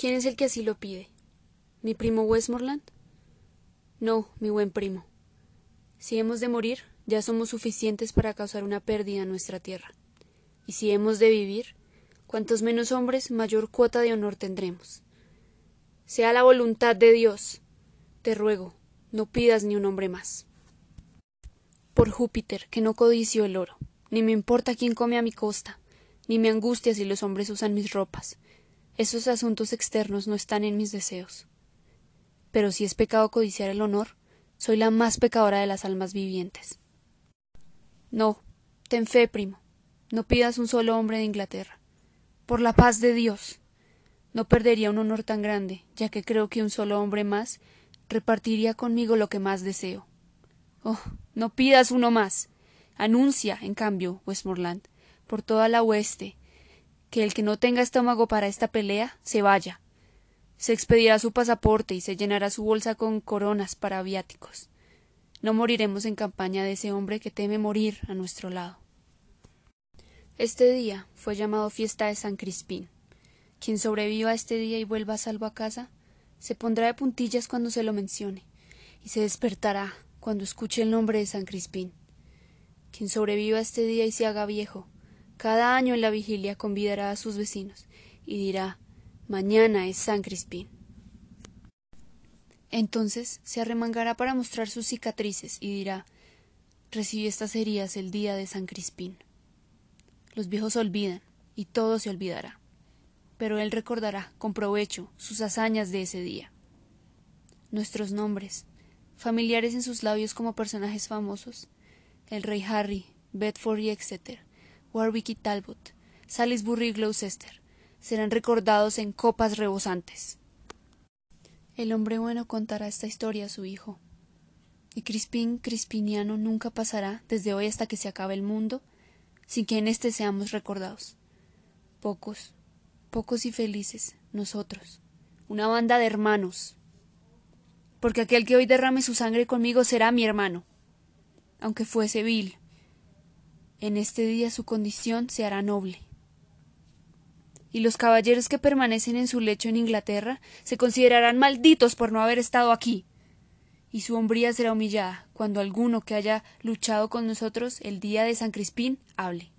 ¿Quién es el que así lo pide? ¿Mi primo Westmoreland? No, mi buen primo. Si hemos de morir, ya somos suficientes para causar una pérdida en nuestra tierra. Y si hemos de vivir, cuantos menos hombres, mayor cuota de honor tendremos. Sea la voluntad de Dios. Te ruego, no pidas ni un hombre más. Por Júpiter, que no codicio el oro, ni me importa quién come a mi costa, ni me angustia si los hombres usan mis ropas. Esos asuntos externos no están en mis deseos. Pero si es pecado codiciar el honor, soy la más pecadora de las almas vivientes. No, ten fe, primo. No pidas un solo hombre de Inglaterra. Por la paz de Dios. No perdería un honor tan grande, ya que creo que un solo hombre más repartiría conmigo lo que más deseo. Oh, no pidas uno más. Anuncia, en cambio, Westmoreland, por toda la hueste, que el que no tenga estómago para esta pelea se vaya. Se expedirá su pasaporte y se llenará su bolsa con coronas para viáticos. No moriremos en campaña de ese hombre que teme morir a nuestro lado. Este día fue llamado fiesta de San Crispín. Quien sobreviva a este día y vuelva salvo a casa, se pondrá de puntillas cuando se lo mencione, y se despertará cuando escuche el nombre de San Crispín. Quien sobreviva a este día y se haga viejo, cada año en la vigilia convidará a sus vecinos y dirá Mañana es San Crispín. Entonces se arremangará para mostrar sus cicatrices y dirá Recibí estas heridas el día de San Crispín. Los viejos olvidan, y todo se olvidará. Pero él recordará con provecho sus hazañas de ese día. Nuestros nombres, familiares en sus labios como personajes famosos, el rey Harry, Bedford y Exeter, Warwick y Talbot, Salisbury y Gloucester, serán recordados en copas rebosantes. El hombre bueno contará esta historia a su hijo. Y Crispín Crispiniano nunca pasará, desde hoy hasta que se acabe el mundo, sin que en éste seamos recordados. Pocos, pocos y felices, nosotros, una banda de hermanos. Porque aquel que hoy derrame su sangre conmigo será mi hermano, aunque fuese vil. En este día su condición se hará noble y los caballeros que permanecen en su lecho en Inglaterra se considerarán malditos por no haber estado aquí. Y su hombría será humillada cuando alguno que haya luchado con nosotros el día de San Crispín hable.